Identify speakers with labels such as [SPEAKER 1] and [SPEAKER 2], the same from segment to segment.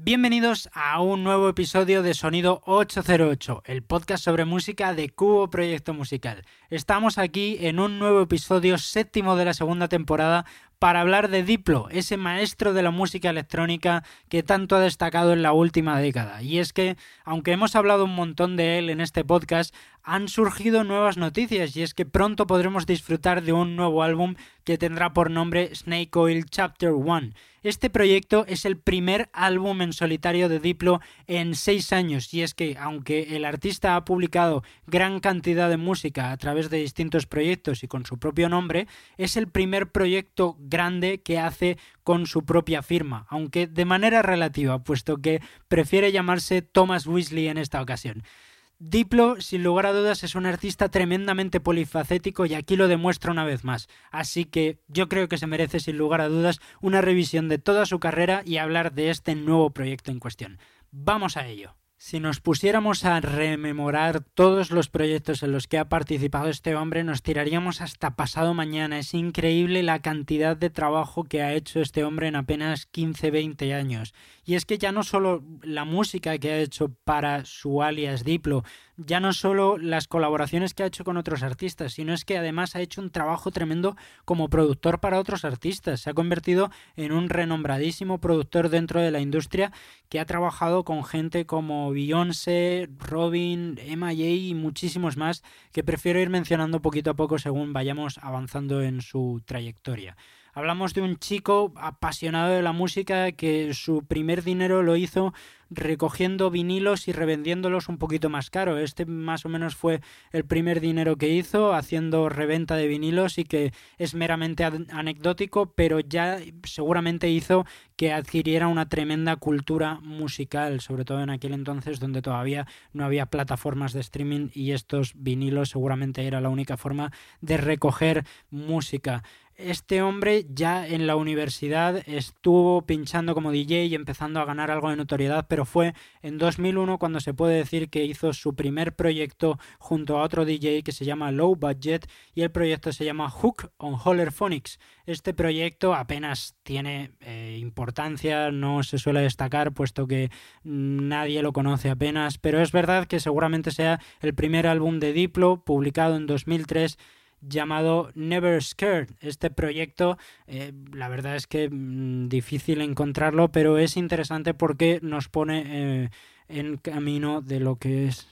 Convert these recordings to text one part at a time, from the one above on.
[SPEAKER 1] Bienvenidos a un nuevo episodio de Sonido 808, el podcast sobre música de Cubo Proyecto Musical. Estamos aquí en un nuevo episodio séptimo de la segunda temporada para hablar de Diplo, ese maestro de la música electrónica que tanto ha destacado en la última década. Y es que, aunque hemos hablado un montón de él en este podcast, han surgido nuevas noticias y es que pronto podremos disfrutar de un nuevo álbum que tendrá por nombre Snake Oil Chapter 1. Este proyecto es el primer álbum en solitario de Diplo en seis años y es que aunque el artista ha publicado gran cantidad de música a través de distintos proyectos y con su propio nombre, es el primer proyecto grande que hace con su propia firma, aunque de manera relativa, puesto que prefiere llamarse Thomas Weasley en esta ocasión. Diplo, sin lugar a dudas, es un artista tremendamente polifacético y aquí lo demuestra una vez más. Así que yo creo que se merece, sin lugar a dudas, una revisión de toda su carrera y hablar de este nuevo proyecto en cuestión. Vamos a ello. Si nos pusiéramos a rememorar todos los proyectos en los que ha participado este hombre, nos tiraríamos hasta pasado mañana. Es increíble la cantidad de trabajo que ha hecho este hombre en apenas 15-20 años. Y es que ya no solo la música que ha hecho para su alias Diplo, ya no solo las colaboraciones que ha hecho con otros artistas, sino es que además ha hecho un trabajo tremendo como productor para otros artistas. Se ha convertido en un renombradísimo productor dentro de la industria que ha trabajado con gente como Beyoncé, Robin, Emma J y muchísimos más que prefiero ir mencionando poquito a poco según vayamos avanzando en su trayectoria. Hablamos de un chico apasionado de la música que su primer dinero lo hizo recogiendo vinilos y revendiéndolos un poquito más caro. Este más o menos fue el primer dinero que hizo haciendo reventa de vinilos y que es meramente anecdótico, pero ya seguramente hizo que adquiriera una tremenda cultura musical, sobre todo en aquel entonces donde todavía no había plataformas de streaming y estos vinilos seguramente era la única forma de recoger música este hombre ya en la universidad estuvo pinchando como DJ y empezando a ganar algo de notoriedad, pero fue en 2001 cuando se puede decir que hizo su primer proyecto junto a otro DJ que se llama Low Budget y el proyecto se llama Hook on Holler Phonics. Este proyecto apenas tiene eh, importancia, no se suele destacar puesto que nadie lo conoce apenas, pero es verdad que seguramente sea el primer álbum de Diplo publicado en 2003 llamado Never Scared. Este proyecto, eh, la verdad es que mm, difícil encontrarlo, pero es interesante porque nos pone eh, en camino de lo que es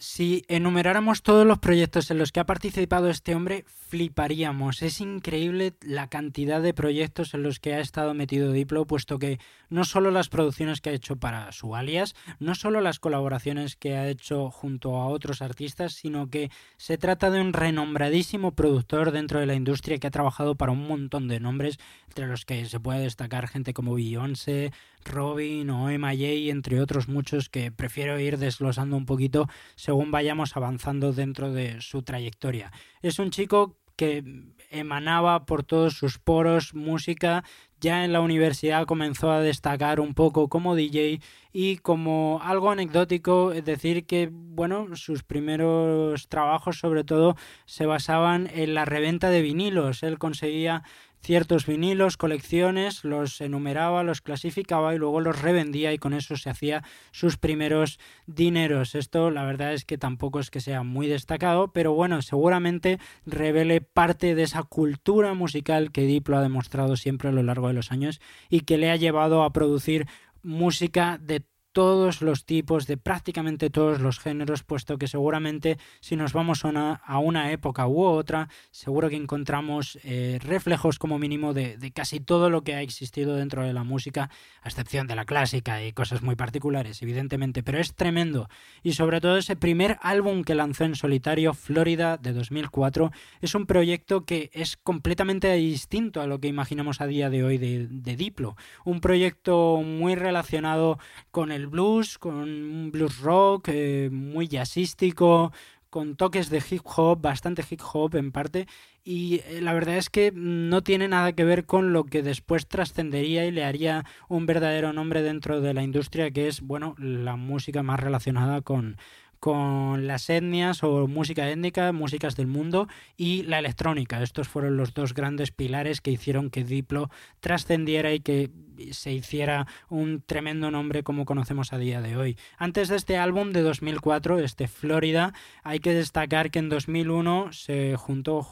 [SPEAKER 1] si enumeráramos todos los proyectos en los que ha participado este hombre, fliparíamos. Es increíble la cantidad de proyectos en los que ha estado metido Diplo, puesto que no solo las producciones que ha hecho para su alias, no solo las colaboraciones que ha hecho junto a otros artistas, sino que se trata de un renombradísimo productor dentro de la industria que ha trabajado para un montón de nombres, entre los que se puede destacar gente como Beyoncé, Robin o Emma J, entre otros muchos que prefiero ir desglosando un poquito según vayamos avanzando dentro de su trayectoria. Es un chico que emanaba por todos sus poros música. Ya en la universidad comenzó a destacar un poco como DJ y como algo anecdótico, es decir, que bueno, sus primeros trabajos sobre todo se basaban en la reventa de vinilos. Él conseguía ciertos vinilos, colecciones, los enumeraba, los clasificaba y luego los revendía y con eso se hacía sus primeros dineros. Esto la verdad es que tampoco es que sea muy destacado, pero bueno, seguramente revele parte de esa cultura musical que Diplo ha demostrado siempre a lo largo de los años y que le ha llevado a producir música de todos los tipos, de prácticamente todos los géneros, puesto que seguramente si nos vamos a una, época u otra, seguro que encontramos eh, reflejos como mínimo de, de, casi todo lo que ha existido dentro de la música, a excepción de la clásica y cosas muy particulares, evidentemente, pero es tremendo. Y sobre todo ese primer álbum que lanzó en solitario, Florida, de 2004, es un proyecto que es completamente distinto a lo que imaginamos a día de hoy de, de Diplo. Un proyecto muy relacionado con el blues, con un blues rock eh, muy jazzístico, con toques de hip hop, bastante hip hop en parte, y eh, la verdad es que no tiene nada que ver con lo que después trascendería y le haría un verdadero nombre dentro de la industria, que es, bueno, la música más relacionada con, con las etnias o música étnica, músicas del mundo y la electrónica. Estos fueron los dos grandes pilares que hicieron que Diplo trascendiera y que se hiciera un tremendo nombre como conocemos a día de hoy. Antes de este álbum de 2004, este Florida, hay que destacar que en 2001 se juntó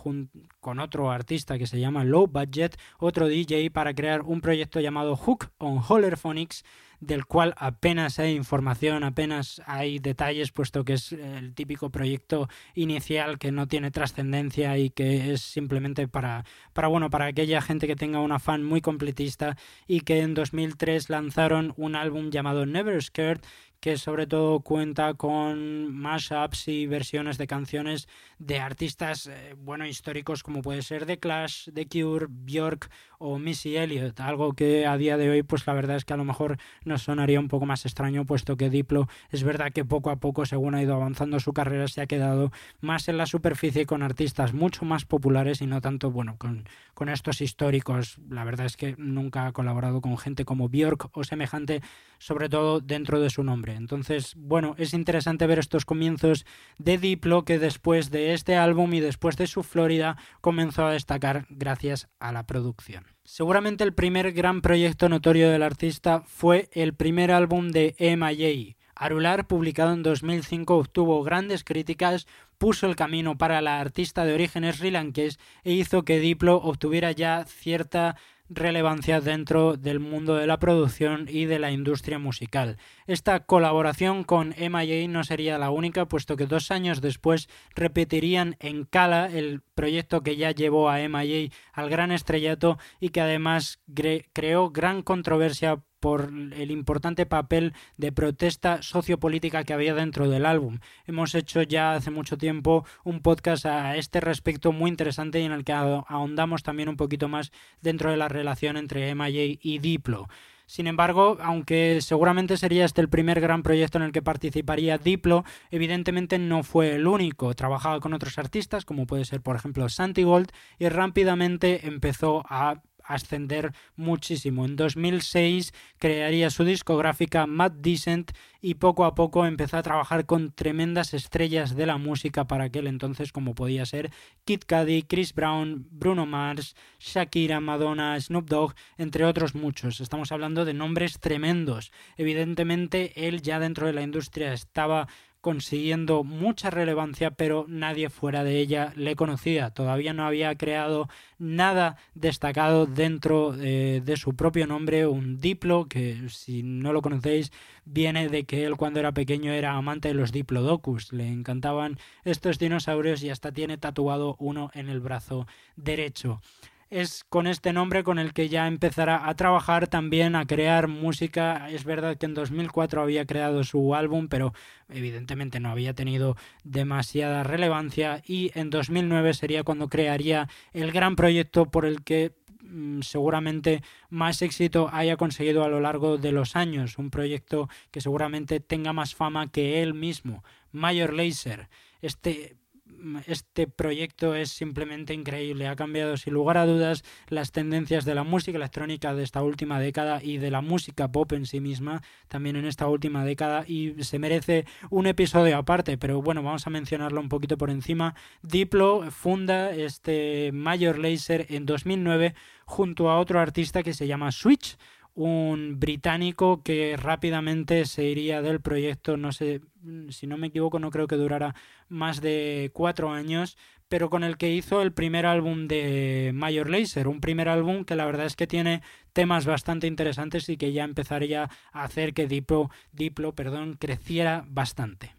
[SPEAKER 1] con otro artista que se llama Low Budget, otro DJ, para crear un proyecto llamado Hook on Phonics del cual apenas hay información, apenas hay detalles, puesto que es el típico proyecto inicial que no tiene trascendencia y que es simplemente para, para, bueno, para aquella gente que tenga un afán muy completista y que en 2003 lanzaron un álbum llamado Never Scared que sobre todo cuenta con mashups y versiones de canciones de artistas eh, bueno históricos como puede ser The Clash, The Cure, Björk o Missy Elliott, algo que a día de hoy pues la verdad es que a lo mejor nos sonaría un poco más extraño puesto que Diplo es verdad que poco a poco según ha ido avanzando su carrera se ha quedado más en la superficie con artistas mucho más populares y no tanto bueno con, con estos históricos, la verdad es que nunca ha colaborado con gente como Björk o semejante sobre todo dentro de su nombre. Entonces, bueno, es interesante ver estos comienzos de Diplo que después de este álbum y después de su Florida comenzó a destacar gracias a la producción. Seguramente el primer gran proyecto notorio del artista fue el primer álbum de M.I.A., Arular, publicado en 2005, obtuvo grandes críticas, puso el camino para la artista de orígenes sri e hizo que Diplo obtuviera ya cierta relevancia dentro del mundo de la producción y de la industria musical. Esta colaboración con MIA no sería la única, puesto que dos años después repetirían en Cala el proyecto que ya llevó a MIA al gran estrellato y que además creó gran controversia por el importante papel de protesta sociopolítica que había dentro del álbum. Hemos hecho ya hace mucho tiempo un podcast a este respecto muy interesante y en el que ahondamos también un poquito más dentro de la relación entre MIA y Diplo. Sin embargo, aunque seguramente sería este el primer gran proyecto en el que participaría Diplo, evidentemente no fue el único. Trabajaba con otros artistas, como puede ser, por ejemplo, Santi Gold, y rápidamente empezó a ascender muchísimo. En 2006 crearía su discográfica Mad Decent y poco a poco empezó a trabajar con tremendas estrellas de la música para aquel entonces como podía ser Kid Cudi, Chris Brown, Bruno Mars, Shakira, Madonna, Snoop Dogg, entre otros muchos. Estamos hablando de nombres tremendos. Evidentemente él ya dentro de la industria estaba consiguiendo mucha relevancia, pero nadie fuera de ella le conocía. Todavía no había creado nada destacado dentro eh, de su propio nombre, un Diplo, que si no lo conocéis, viene de que él cuando era pequeño era amante de los Diplodocus. Le encantaban estos dinosaurios y hasta tiene tatuado uno en el brazo derecho es con este nombre con el que ya empezará a trabajar también, a crear música. Es verdad que en 2004 había creado su álbum, pero evidentemente no había tenido demasiada relevancia y en 2009 sería cuando crearía el gran proyecto por el que mm, seguramente más éxito haya conseguido a lo largo de los años, un proyecto que seguramente tenga más fama que él mismo, Major Lazer. Este este proyecto es simplemente increíble. Ha cambiado sin lugar a dudas las tendencias de la música electrónica de esta última década y de la música pop en sí misma también en esta última década y se merece un episodio aparte, pero bueno, vamos a mencionarlo un poquito por encima. Diplo funda este Major Laser en 2009 junto a otro artista que se llama Switch un británico que rápidamente se iría del proyecto, no sé, si no me equivoco, no creo que durara más de cuatro años, pero con el que hizo el primer álbum de Major Lazer, un primer álbum que la verdad es que tiene temas bastante interesantes y que ya empezaría a hacer que Diplo, Diplo perdón, creciera bastante.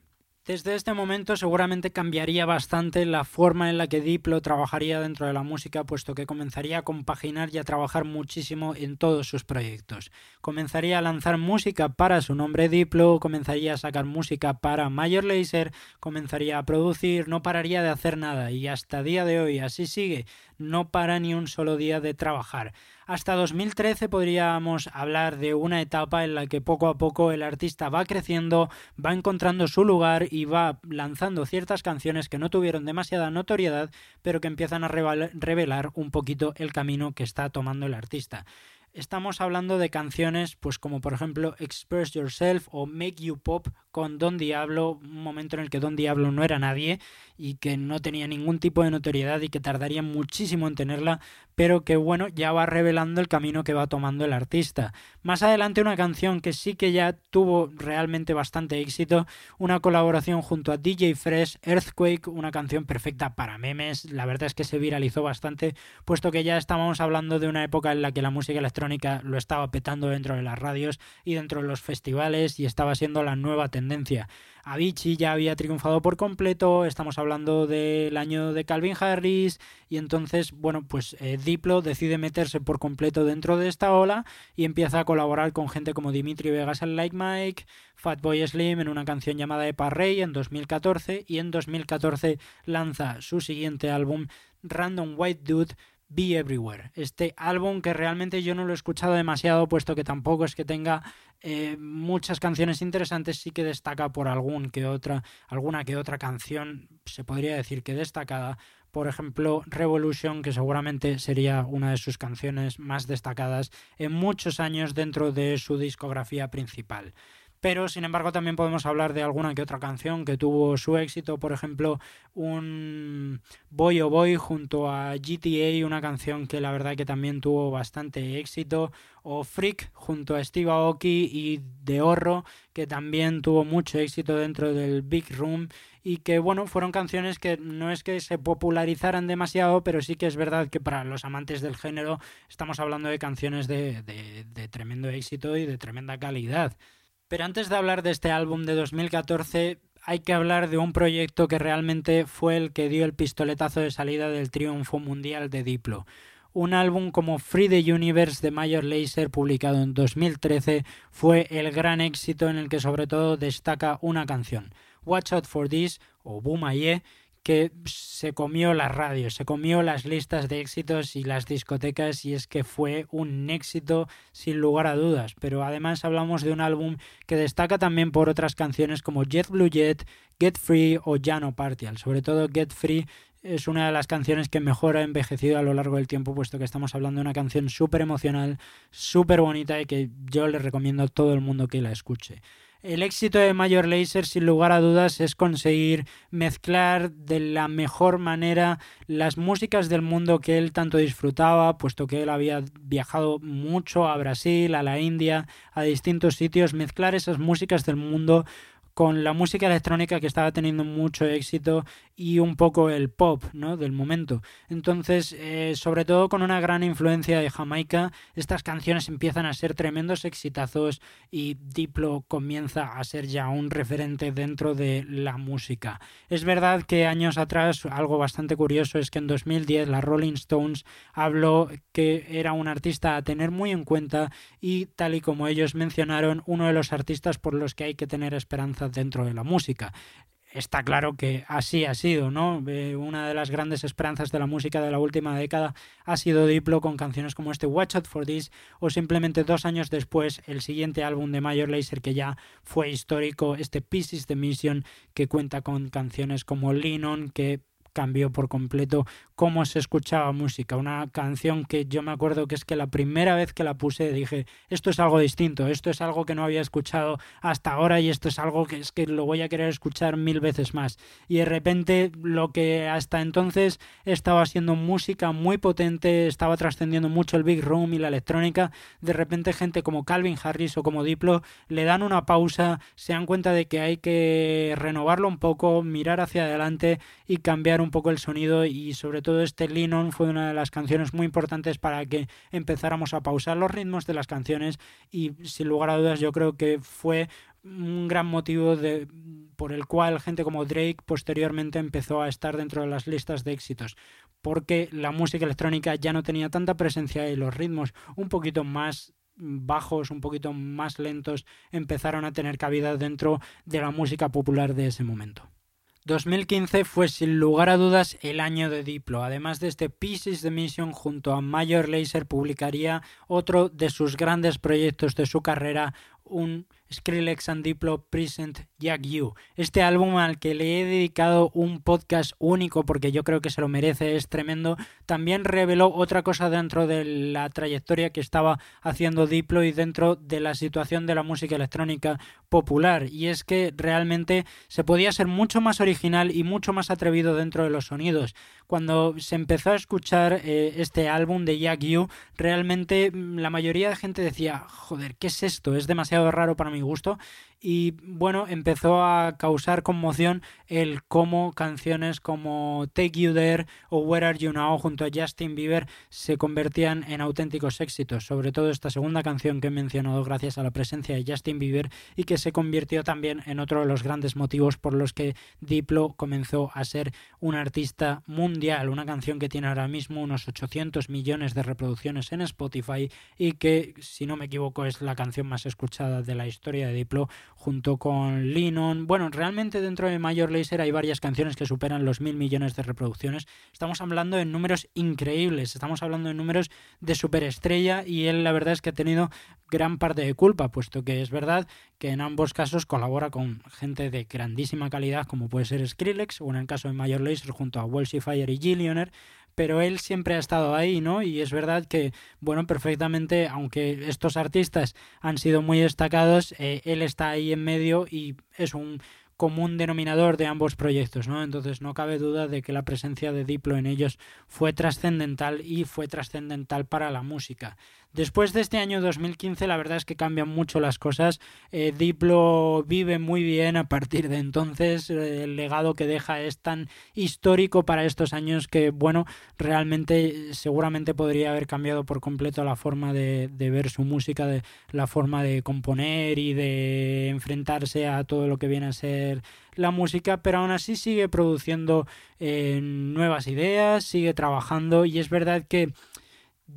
[SPEAKER 1] Desde este momento seguramente cambiaría bastante la forma en la que Diplo trabajaría dentro de la música, puesto que comenzaría a compaginar y a trabajar muchísimo en todos sus proyectos. Comenzaría a lanzar música para su nombre Diplo, comenzaría a sacar música para Major Lazer, comenzaría a producir, no pararía de hacer nada y hasta día de hoy así sigue, no para ni un solo día de trabajar. Hasta 2013 podríamos hablar de una etapa en la que poco a poco el artista va creciendo, va encontrando su lugar y va lanzando ciertas canciones que no tuvieron demasiada notoriedad, pero que empiezan a revelar un poquito el camino que está tomando el artista. estamos hablando de canciones pues como por ejemplo Express Yourself o Make You Pop con Don Diablo, un momento en el que Don Diablo no era nadie y que no tenía ningún tipo de notoriedad y que tardaría muchísimo en tenerla, pero que bueno, ya va revelando el camino que va tomando el artista. Más adelante una canción que sí que ya tuvo realmente bastante éxito, una colaboración junto a DJ Fresh, Earthquake, una canción perfecta para memes, la verdad es que se viralizó bastante, puesto que ya estábamos hablando de una época en la que la música electrónica lo estaba petando dentro de las radios y dentro de los festivales y estaba siendo la nueva tendencia. Avicii ya había triunfado por completo, estamos hablando del año de Calvin Harris y entonces, bueno, pues eh, Diplo decide meterse por completo dentro de esta ola y empieza a colaborar con gente como Dimitri Vegas en Like Mike, Fatboy Slim en una canción llamada Epa Rey en 2014 y en 2014 lanza su siguiente álbum Random White Dude Be Everywhere. Este álbum que realmente yo no lo he escuchado demasiado, puesto que tampoco es que tenga eh, muchas canciones interesantes, sí que destaca por algún que otra, alguna que otra canción, se podría decir que destacada. Por ejemplo, Revolution, que seguramente sería una de sus canciones más destacadas en muchos años dentro de su discografía principal pero sin embargo también podemos hablar de alguna que otra canción que tuvo su éxito, por ejemplo, un Boy o Boy junto a GTA, una canción que la verdad que también tuvo bastante éxito, o Freak junto a Steve Aoki y De Horro, que también tuvo mucho éxito dentro del Big Room. Y que bueno, fueron canciones que no es que se popularizaran demasiado, pero sí que es verdad que para los amantes del género estamos hablando de canciones de, de tremendo éxito y de tremenda calidad. Pero antes de hablar de este álbum de 2014, hay que hablar de un proyecto que realmente fue el que dio el pistoletazo de salida del triunfo mundial de Diplo. Un álbum como Free the Universe de Major Lazer, publicado en 2013, fue el gran éxito en el que sobre todo destaca una canción, Watch Out for This o Boom Aye, que se comió la radio, se comió las listas de éxitos y las discotecas y es que fue un éxito sin lugar a dudas. Pero además hablamos de un álbum que destaca también por otras canciones como Jet Blue Jet, Get Free o Jano Partial. Sobre todo Get Free es una de las canciones que mejor ha envejecido a lo largo del tiempo, puesto que estamos hablando de una canción súper emocional, súper bonita y que yo le recomiendo a todo el mundo que la escuche. El éxito de Major Lazer, sin lugar a dudas, es conseguir mezclar de la mejor manera las músicas del mundo que él tanto disfrutaba, puesto que él había viajado mucho a Brasil, a la India, a distintos sitios, mezclar esas músicas del mundo con la música electrónica que estaba teniendo mucho éxito y un poco el pop ¿no? del momento. Entonces, eh, sobre todo con una gran influencia de Jamaica, estas canciones empiezan a ser tremendos exitazos y Diplo comienza a ser ya un referente dentro de la música. Es verdad que años atrás, algo bastante curioso es que en 2010 la Rolling Stones habló que era un artista a tener muy en cuenta y tal y como ellos mencionaron, uno de los artistas por los que hay que tener esperanza dentro de la música. Está claro que así ha sido, ¿no? Eh, una de las grandes esperanzas de la música de la última década ha sido Diplo con canciones como este Watch Out for This o simplemente dos años después el siguiente álbum de Major Lazer que ya fue histórico, este Pieces the Mission que cuenta con canciones como Lean que cambió por completo cómo se escuchaba música. Una canción que yo me acuerdo que es que la primera vez que la puse dije, esto es algo distinto, esto es algo que no había escuchado hasta ahora y esto es algo que es que lo voy a querer escuchar mil veces más. Y de repente lo que hasta entonces estaba siendo música muy potente, estaba trascendiendo mucho el big room y la electrónica, de repente gente como Calvin Harris o como Diplo le dan una pausa, se dan cuenta de que hay que renovarlo un poco, mirar hacia adelante y cambiar un poco el sonido y sobre todo todo este Linon fue una de las canciones muy importantes para que empezáramos a pausar los ritmos de las canciones y sin lugar a dudas yo creo que fue un gran motivo por el cual gente como Drake posteriormente empezó a estar dentro de las listas de éxitos, porque la música electrónica ya no tenía tanta presencia y los ritmos un poquito más bajos, un poquito más lentos, empezaron a tener cabida dentro de la música popular de ese momento. 2015 fue sin lugar a dudas el año de Diplo. Además de este Pieces de Mission junto a Major Lazer publicaría otro de sus grandes proyectos de su carrera, un Skrillex and Diplo Present Jack You. Este álbum al que le he dedicado un podcast único porque yo creo que se lo merece, es tremendo. También reveló otra cosa dentro de la trayectoria que estaba haciendo Diplo y dentro de la situación de la música electrónica popular. Y es que realmente se podía ser mucho más original y mucho más atrevido dentro de los sonidos. Cuando se empezó a escuchar eh, este álbum de Jack You, realmente mm, la mayoría de gente decía, joder, ¿qué es esto? Es demasiado raro para mi gusto y bueno, empezó a causar conmoción el cómo canciones como Take You There o Where Are You Now junto a Justin Bieber se convertían en auténticos éxitos, sobre todo esta segunda canción que he mencionado gracias a la presencia de Justin Bieber y que se convirtió también en otro de los grandes motivos por los que Diplo comenzó a ser un artista mundial, una canción que tiene ahora mismo unos 800 millones de reproducciones en Spotify y que, si no me equivoco, es la canción más escuchada de la historia de Diplo junto con Linon. Bueno, realmente dentro de Major Lazer hay varias canciones que superan los mil millones de reproducciones. Estamos hablando de números increíbles, estamos hablando de números de superestrella y él la verdad es que ha tenido gran parte de culpa, puesto que es verdad que en ambos casos colabora con gente de grandísima calidad como puede ser Skrillex o en el caso de Major Lazer junto a Welsh Fire y Gillionaire pero él siempre ha estado ahí, ¿no? Y es verdad que, bueno, perfectamente, aunque estos artistas han sido muy destacados, eh, él está ahí en medio y es un común denominador de ambos proyectos, ¿no? Entonces no cabe duda de que la presencia de Diplo en ellos fue trascendental y fue trascendental para la música. Después de este año 2015, la verdad es que cambian mucho las cosas. Eh, Diplo vive muy bien a partir de entonces. Eh, el legado que deja es tan histórico para estos años que, bueno, realmente seguramente podría haber cambiado por completo la forma de, ver su música, de la forma de componer y de enfrentarse a todo lo que viene a ser la música, pero aún así sigue produciendo eh, nuevas ideas, sigue trabajando y es verdad que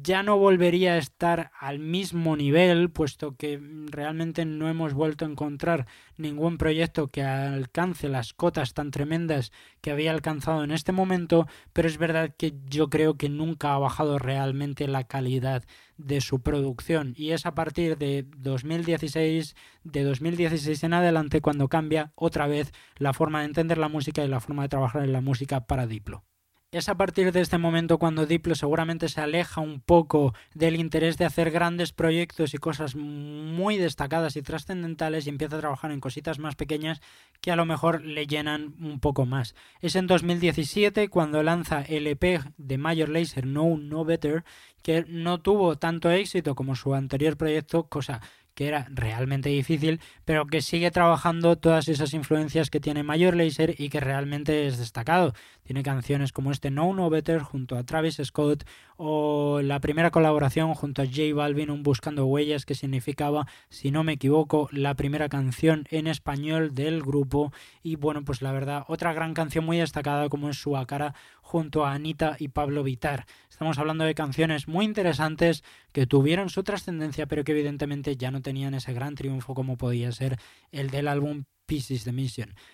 [SPEAKER 1] ya no volvería a estar al mismo nivel, puesto que realmente no hemos vuelto a encontrar ningún proyecto que alcance las cotas tan tremendas que había alcanzado en este momento, pero es verdad que yo creo que nunca ha bajado realmente la calidad de su producción y es a partir de 2016 de 2016 en adelante cuando cambia otra vez la forma de entender la música y la forma de trabajar en la música para Diplo. Es a partir de este momento cuando Diplo seguramente se aleja un poco del interés de hacer grandes proyectos y cosas muy destacadas y trascendentales y empieza a trabajar en cositas más pequeñas que a lo mejor le llenan un poco más. Es en 2017 cuando lanza el EP de Major Lazer No No Better que no tuvo tanto éxito como su anterior proyecto, cosa que era realmente difícil, pero que sigue trabajando todas esas influencias que tiene Major Lazer y que realmente es destacado. Tiene canciones como este No No Better junto a Travis Scott o la primera colaboración junto a J Balvin, un Buscando Huellas, que significaba, si no me equivoco, la primera canción en español del grupo. Y bueno, pues la verdad, otra gran canción muy destacada como es Su Cara junto a Anita y Pablo Vitar. Estamos hablando de canciones muy interesantes que tuvieron su trascendencia, pero que evidentemente ya no tenían ese gran triunfo como podía ser el del álbum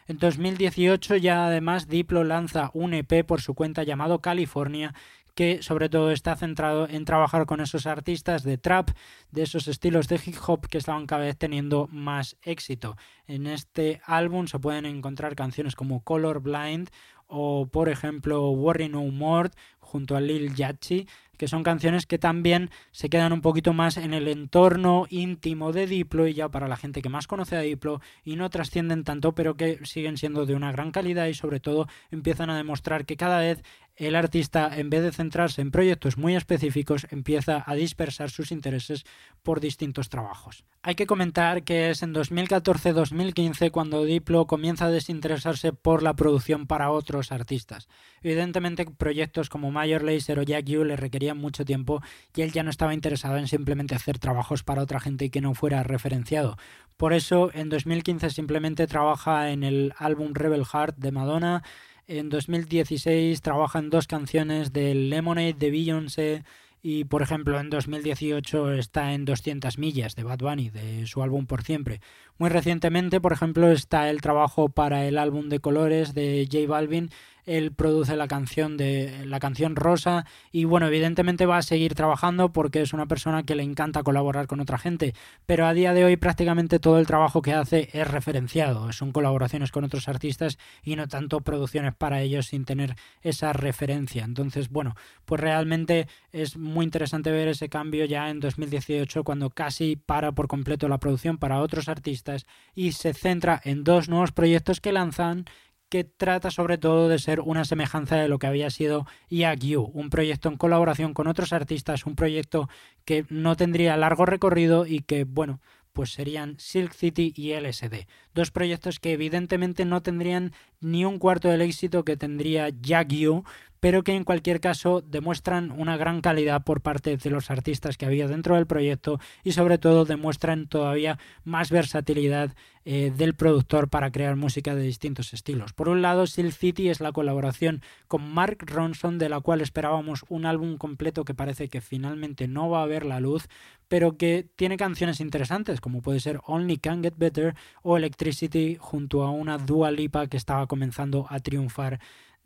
[SPEAKER 1] En 2018 ya además Diplo lanza un EP por su cuenta llamado California que sobre todo está centrado en trabajar con esos artistas de trap, de esos estilos de hip hop que estaban cada vez teniendo más éxito. En este álbum se pueden encontrar canciones como Color Blind o por ejemplo Worry No More junto a Lil Yachty, que son canciones que también se quedan un poquito más en el entorno íntimo de Diplo y ya para la gente que más conoce a Diplo y no trascienden tanto, pero que siguen siendo de una gran calidad y sobre todo empiezan a demostrar que cada vez el artista, en vez de centrarse en proyectos muy específicos, empieza a dispersar sus intereses por distintos trabajos. Hay que comentar que es en 2014-2015 cuando Diplo comienza a desinteresarse por la producción para otros artistas. Evidentemente, proyectos como Major Lazer o Jack Yu le requerían mucho tiempo y él ya no estaba interesado en simplemente hacer trabajos para otra gente y que no fuera referenciado. Por eso, en 2015 simplemente trabaja en el álbum Rebel Heart de Madonna, en 2016 trabaja en dos canciones de Lemonade de Beyoncé y por ejemplo en 2018 está en 200 millas de Bad Bunny de su álbum Por Siempre. Muy recientemente por ejemplo está el trabajo para el álbum de colores de J Balvin él produce la canción de la canción Rosa y bueno, evidentemente va a seguir trabajando porque es una persona que le encanta colaborar con otra gente, pero a día de hoy prácticamente todo el trabajo que hace es referenciado, son colaboraciones con otros artistas y no tanto producciones para ellos sin tener esa referencia. Entonces, bueno, pues realmente es muy interesante ver ese cambio ya en 2018 cuando casi para por completo la producción para otros artistas y se centra en dos nuevos proyectos que lanzan que trata sobre todo de ser una semejanza de lo que había sido You, un proyecto en colaboración con otros artistas, un proyecto que no tendría largo recorrido y que, bueno, pues serían Silk City y LSD. Dos proyectos que evidentemente no tendrían ni un cuarto del éxito que tendría You, pero que en cualquier caso demuestran una gran calidad por parte de los artistas que había dentro del proyecto y sobre todo demuestran todavía más versatilidad eh, del productor para crear música de distintos estilos. Por un lado, Silk City es la colaboración con Mark Ronson de la cual esperábamos un álbum completo que parece que finalmente no va a ver la luz, pero que tiene canciones interesantes como puede ser Only Can Get Better o Electricity junto a una Dua Lipa que estaba comenzando a triunfar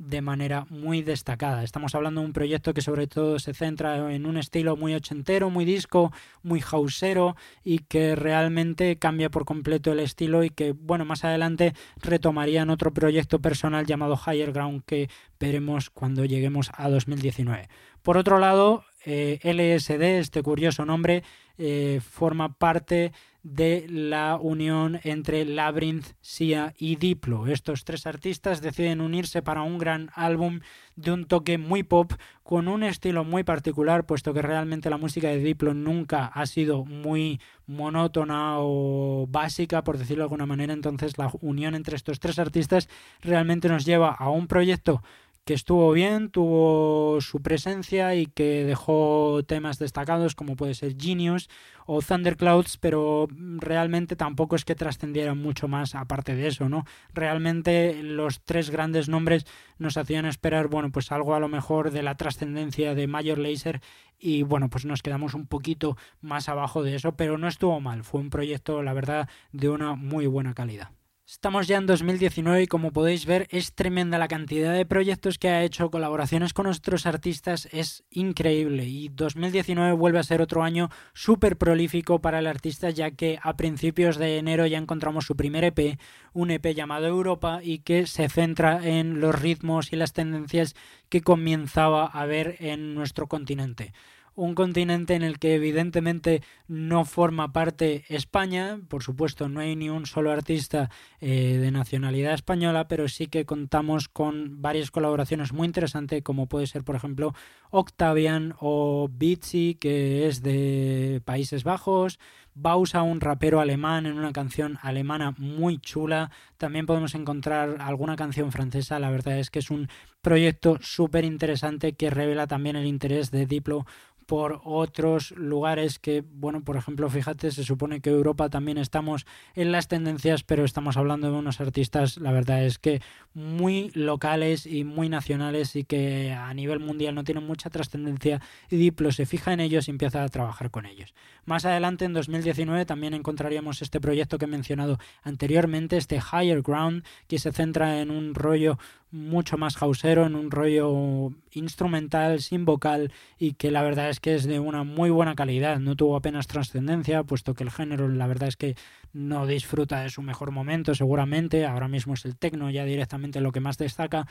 [SPEAKER 1] de manera muy destacada. Estamos hablando de un proyecto que sobre todo se centra en un estilo muy ochentero, muy disco, muy houseero y que realmente cambia por completo el estilo y que, bueno, más adelante retomarían otro proyecto personal llamado Higher Ground que veremos cuando lleguemos a 2019. Por otro lado, eh, LSD, este curioso nombre, eh, forma parte de la unión entre Labyrinth, Sia y Diplo. Estos tres artistas deciden unirse para un gran álbum de un toque muy pop con un estilo muy particular, puesto que realmente la música de Diplo nunca ha sido muy monótona o básica, por decirlo de alguna manera. Entonces la unión entre estos tres artistas realmente nos lleva a un proyecto que estuvo bien, tuvo su presencia y que dejó temas destacados como puede ser Genius o Thunderclouds, pero realmente tampoco es que trascendieran mucho más aparte de eso, ¿no? Realmente los tres grandes nombres nos hacían esperar, bueno, pues algo a lo mejor de la trascendencia de Major Lazer y bueno, pues nos quedamos un poquito más abajo de eso, pero no estuvo mal, fue un proyecto, la verdad, de una muy buena calidad. Estamos ya en 2019 y como podéis ver es tremenda la cantidad de proyectos que ha hecho, colaboraciones con otros artistas, es increíble. Y 2019 vuelve a ser otro año súper prolífico para el artista ya que a principios de enero ya encontramos su primer EP, un EP llamado Europa y que se centra en los ritmos y las tendencias que comenzaba a ver en nuestro continente un continente en el que evidentemente no forma parte España, por supuesto no hay ni un solo artista eh, de nacionalidad española, pero sí que contamos con varias colaboraciones muy interesantes como puede ser por ejemplo Octavian o Beatsy que es de Países Bajos, Bausa, un rapero alemán en una canción alemana muy chula. También podemos encontrar alguna canción francesa. La verdad es que es un proyecto súper interesante que revela también el interés de Diplo por otros lugares que, bueno, por ejemplo, fíjate, se supone que Europa también estamos en las tendencias, pero estamos hablando de unos artistas, la verdad es que muy locales y muy nacionales y que a nivel mundial no tienen mucha trascendencia y Diplo se fija en ellos y empieza a trabajar con ellos. Más adelante, en 2019, también encontraríamos este proyecto que he mencionado anteriormente, este Higher Ground, que se centra en un rollo mucho más hausero, en un rollo instrumental, sin vocal y que la verdad es que es de una muy buena calidad. No tuvo apenas trascendencia, puesto que el género la verdad es que no disfruta de su mejor momento seguramente. Ahora mismo es el tecno ya directamente lo que más destaca,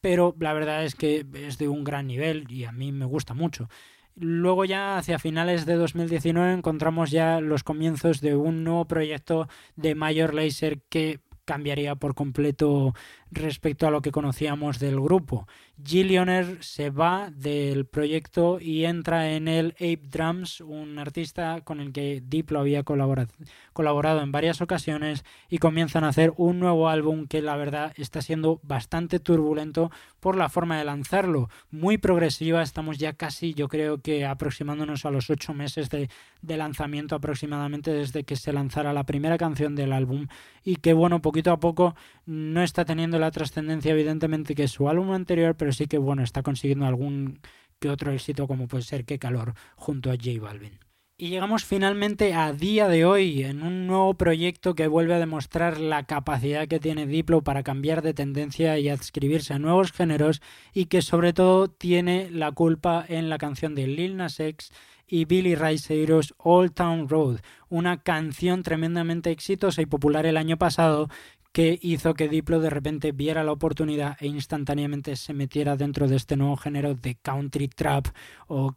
[SPEAKER 1] pero la verdad es que es de un gran nivel y a mí me gusta mucho. Luego ya hacia finales de 2019 encontramos ya los comienzos de un nuevo proyecto de Major Laser que cambiaría por completo respecto a lo que conocíamos del grupo. Gillioner se va del proyecto y entra en el Ape Drums, un artista con el que Diplo había colaborado en varias ocasiones y comienzan a hacer un nuevo álbum que la verdad está siendo bastante turbulento por la forma de lanzarlo. Muy progresiva, estamos ya casi yo creo que aproximándonos a los ocho meses de, de lanzamiento aproximadamente desde que se lanzara la primera canción del álbum y que bueno, poquito a poco no está teniendo la trascendencia evidentemente que su álbum anterior, pero sí que bueno, está consiguiendo algún que otro éxito como puede ser Qué calor junto a J Balvin. Y llegamos finalmente a día de hoy en un nuevo proyecto que vuelve a demostrar la capacidad que tiene Diplo para cambiar de tendencia y adscribirse a nuevos géneros y que sobre todo tiene la culpa en la canción de Lil Nas X y Billy Ray Cyrus Old Town Road, una canción tremendamente exitosa y popular el año pasado que hizo que Diplo de repente viera la oportunidad e instantáneamente se metiera dentro de este nuevo género de country trap o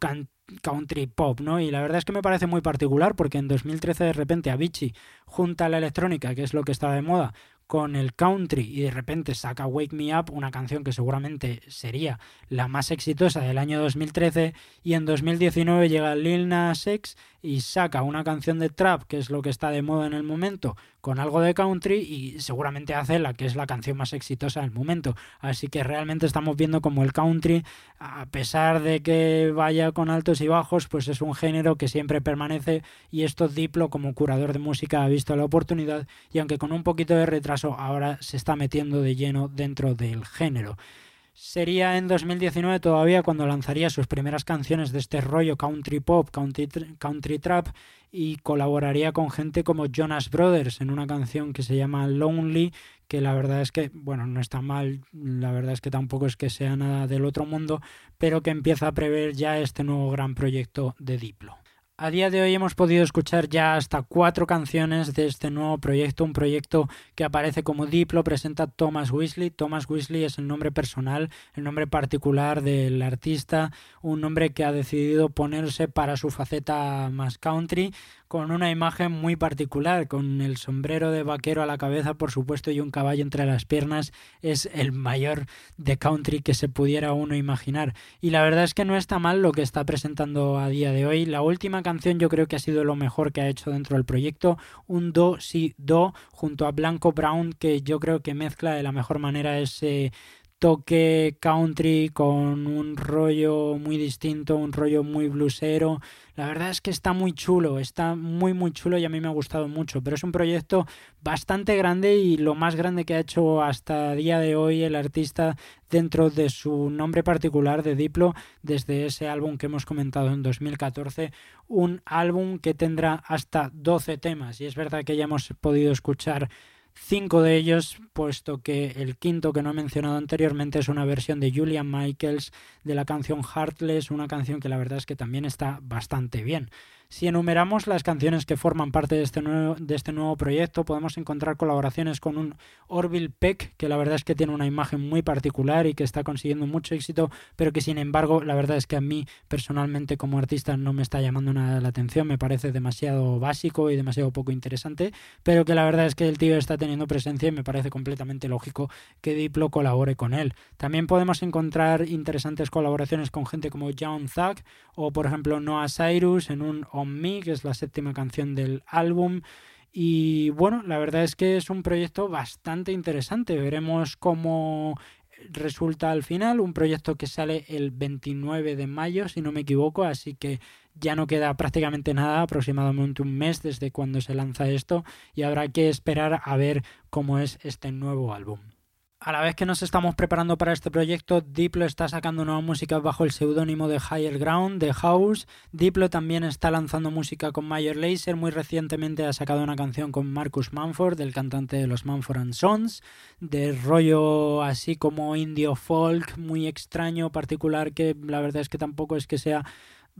[SPEAKER 1] country pop, ¿no? Y la verdad es que me parece muy particular porque en 2013 de repente Avicii junta la electrónica, que es lo que estaba de moda, con el country y de repente saca Wake Me Up, una canción que seguramente sería la más exitosa del año 2013 y en 2019 llega Lil Nas X y saca una canción de trap, que es lo que está de moda en el momento, con algo de country y seguramente hace la que es la canción más exitosa del momento. Así que realmente estamos viendo como el country, a pesar de que vaya con altos y bajos, pues es un género que siempre permanece y esto Diplo como curador de música ha visto la oportunidad y aunque con un poquito de retraso ahora se está metiendo de lleno dentro del género. Sería en 2019 todavía cuando lanzaría sus primeras canciones de este rollo country pop, country, country trap y colaboraría con gente como Jonas Brothers en una canción que se llama Lonely, que la verdad es que, bueno, no está mal, la verdad es que tampoco es que sea nada del otro mundo, pero que empieza a prever ya este nuevo gran proyecto de Diplo. A día de hoy hemos podido escuchar ya hasta cuatro canciones de este nuevo proyecto, un proyecto que aparece como Diplo, presenta Thomas Weasley. Thomas Weasley es el nombre personal, el nombre particular del artista, un nombre que ha decidido ponerse para su faceta más country, con una imagen muy particular, con el sombrero de vaquero a la cabeza, por supuesto, y un caballo entre las piernas. Es el mayor de country que se pudiera uno imaginar. Y la verdad es que no está mal lo que está presentando a día de hoy. La última canción yo creo que ha sido lo mejor que ha hecho dentro del proyecto. Un do, si, do, junto a Blanco Brown, que yo creo que mezcla de la mejor manera ese toque country con un rollo muy distinto, un rollo muy bluesero. La verdad es que está muy chulo, está muy muy chulo y a mí me ha gustado mucho, pero es un proyecto bastante grande y lo más grande que ha hecho hasta día de hoy el artista dentro de su nombre particular de Diplo desde ese álbum que hemos comentado en 2014, un álbum que tendrá hasta 12 temas y es verdad que ya hemos podido escuchar cinco de ellos, puesto que el quinto que no he mencionado anteriormente es una versión de Julian Michaels de la canción Heartless, una canción que la verdad es que también está bastante bien. Si enumeramos las canciones que forman parte de este nuevo, de este nuevo proyecto, podemos encontrar colaboraciones con un Orville Peck, que la verdad es que tiene una imagen muy particular y que está consiguiendo mucho éxito, pero que sin embargo la verdad es que a mí personalmente como artista no me está llamando nada la atención, me parece demasiado básico y demasiado poco interesante, pero que la verdad es que el tío está teniendo presencia y me parece completamente lógico que Diplo colabore con él. También podemos encontrar interesantes colaboraciones con gente como John Thug o por ejemplo Noah Cyrus en un Me, que es la séptima canción del álbum. Y bueno, la verdad es que es un proyecto bastante interesante. Veremos cómo resulta al final. Un proyecto que sale el 29 de mayo, si no me equivoco, así que ya no queda prácticamente nada, aproximadamente un mes desde cuando se lanza esto, y habrá que esperar a ver cómo es este nuevo álbum. A la vez que nos estamos preparando para este proyecto, Diplo está sacando nueva música bajo el seudónimo de Higher Ground, de House. Diplo también está lanzando música con Mayor Laser. Muy recientemente ha sacado una canción con Marcus Manford, el cantante de los Manford and Sons, de rollo así como indio folk, muy extraño, particular, que la verdad es que tampoco es que sea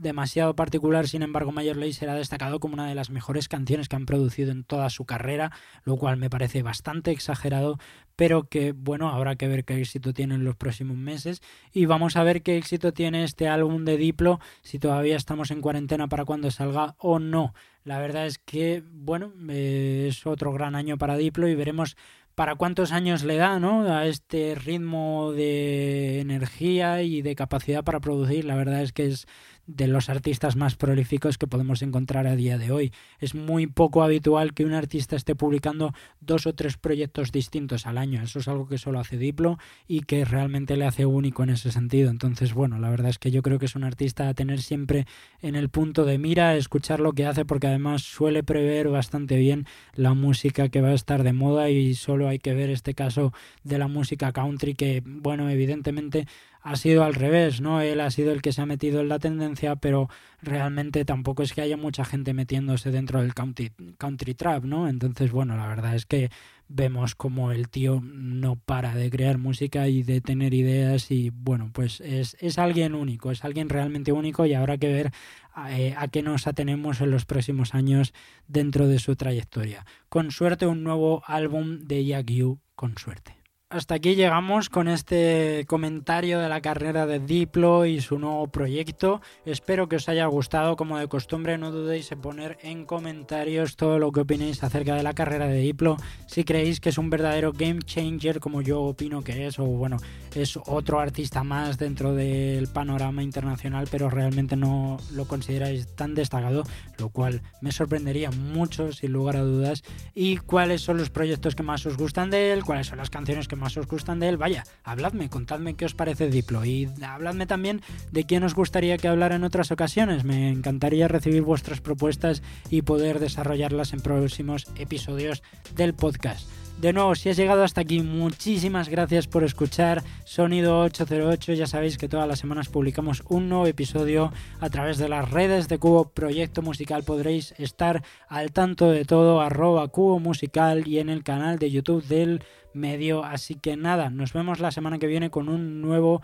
[SPEAKER 1] demasiado particular, sin embargo, Mayor Lazer ha destacado como una de las mejores canciones que han producido en toda su carrera, lo cual me parece bastante exagerado, pero que bueno, habrá que ver qué éxito tiene en los próximos meses y vamos a ver qué éxito tiene este álbum de Diplo, si todavía estamos en cuarentena para cuando salga o no. La verdad es que, bueno, eh, es otro gran año para Diplo y veremos para cuántos años le da ¿no? a este ritmo de energía y de capacidad para producir. La verdad es que es de los artistas más prolíficos que podemos encontrar a día de hoy. Es muy poco habitual que un artista esté publicando dos o tres proyectos distintos al año. Eso es algo que solo hace Diplo y que realmente le hace único en ese sentido. Entonces, bueno, la verdad es que yo creo que es un artista a tener siempre en el punto de mira, escuchar lo que hace, porque además suele prever bastante bien la música que va a estar de moda y solo hay que ver este caso de la música country que, bueno, evidentemente ha sido al revés, ¿no? Él ha sido el que se ha metido en la tendencia, pero realmente tampoco es que haya mucha gente metiéndose dentro del country, country trap, ¿no? Entonces, bueno, la verdad es que vemos como el tío no para de crear música y de tener ideas y bueno, pues es, es alguien único, es alguien realmente único y habrá que ver a, eh, a qué nos atenemos en los próximos años dentro de su trayectoria. Con suerte un nuevo álbum de Jack con suerte hasta aquí llegamos con este comentario de la carrera de Diplo y su nuevo proyecto. Espero que os haya gustado. Como de costumbre, no dudéis en poner en comentarios todo lo que opinéis acerca de la carrera de Diplo. Si creéis que es un verdadero game changer, como yo opino que es, o bueno, es otro artista más dentro del panorama internacional, pero realmente no lo consideráis tan destacado, lo cual me sorprendería mucho, sin lugar a dudas. Y cuáles son los proyectos que más os gustan de él, cuáles son las canciones que más os gustan de él, vaya, habladme, contadme qué os parece Diplo y habladme también de quién os gustaría que hablara en otras ocasiones. Me encantaría recibir vuestras propuestas y poder desarrollarlas en próximos episodios del podcast. De nuevo, si has llegado hasta aquí, muchísimas gracias por escuchar Sonido 808. Ya sabéis que todas las semanas publicamos un nuevo episodio a través de las redes de Cubo Proyecto Musical. Podréis estar al tanto de todo, arroba Cubo Musical y en el canal de YouTube del medio. Así que nada, nos vemos la semana que viene con un nuevo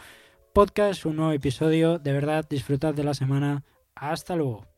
[SPEAKER 1] podcast, un nuevo episodio. De verdad, disfrutad de la semana. Hasta luego.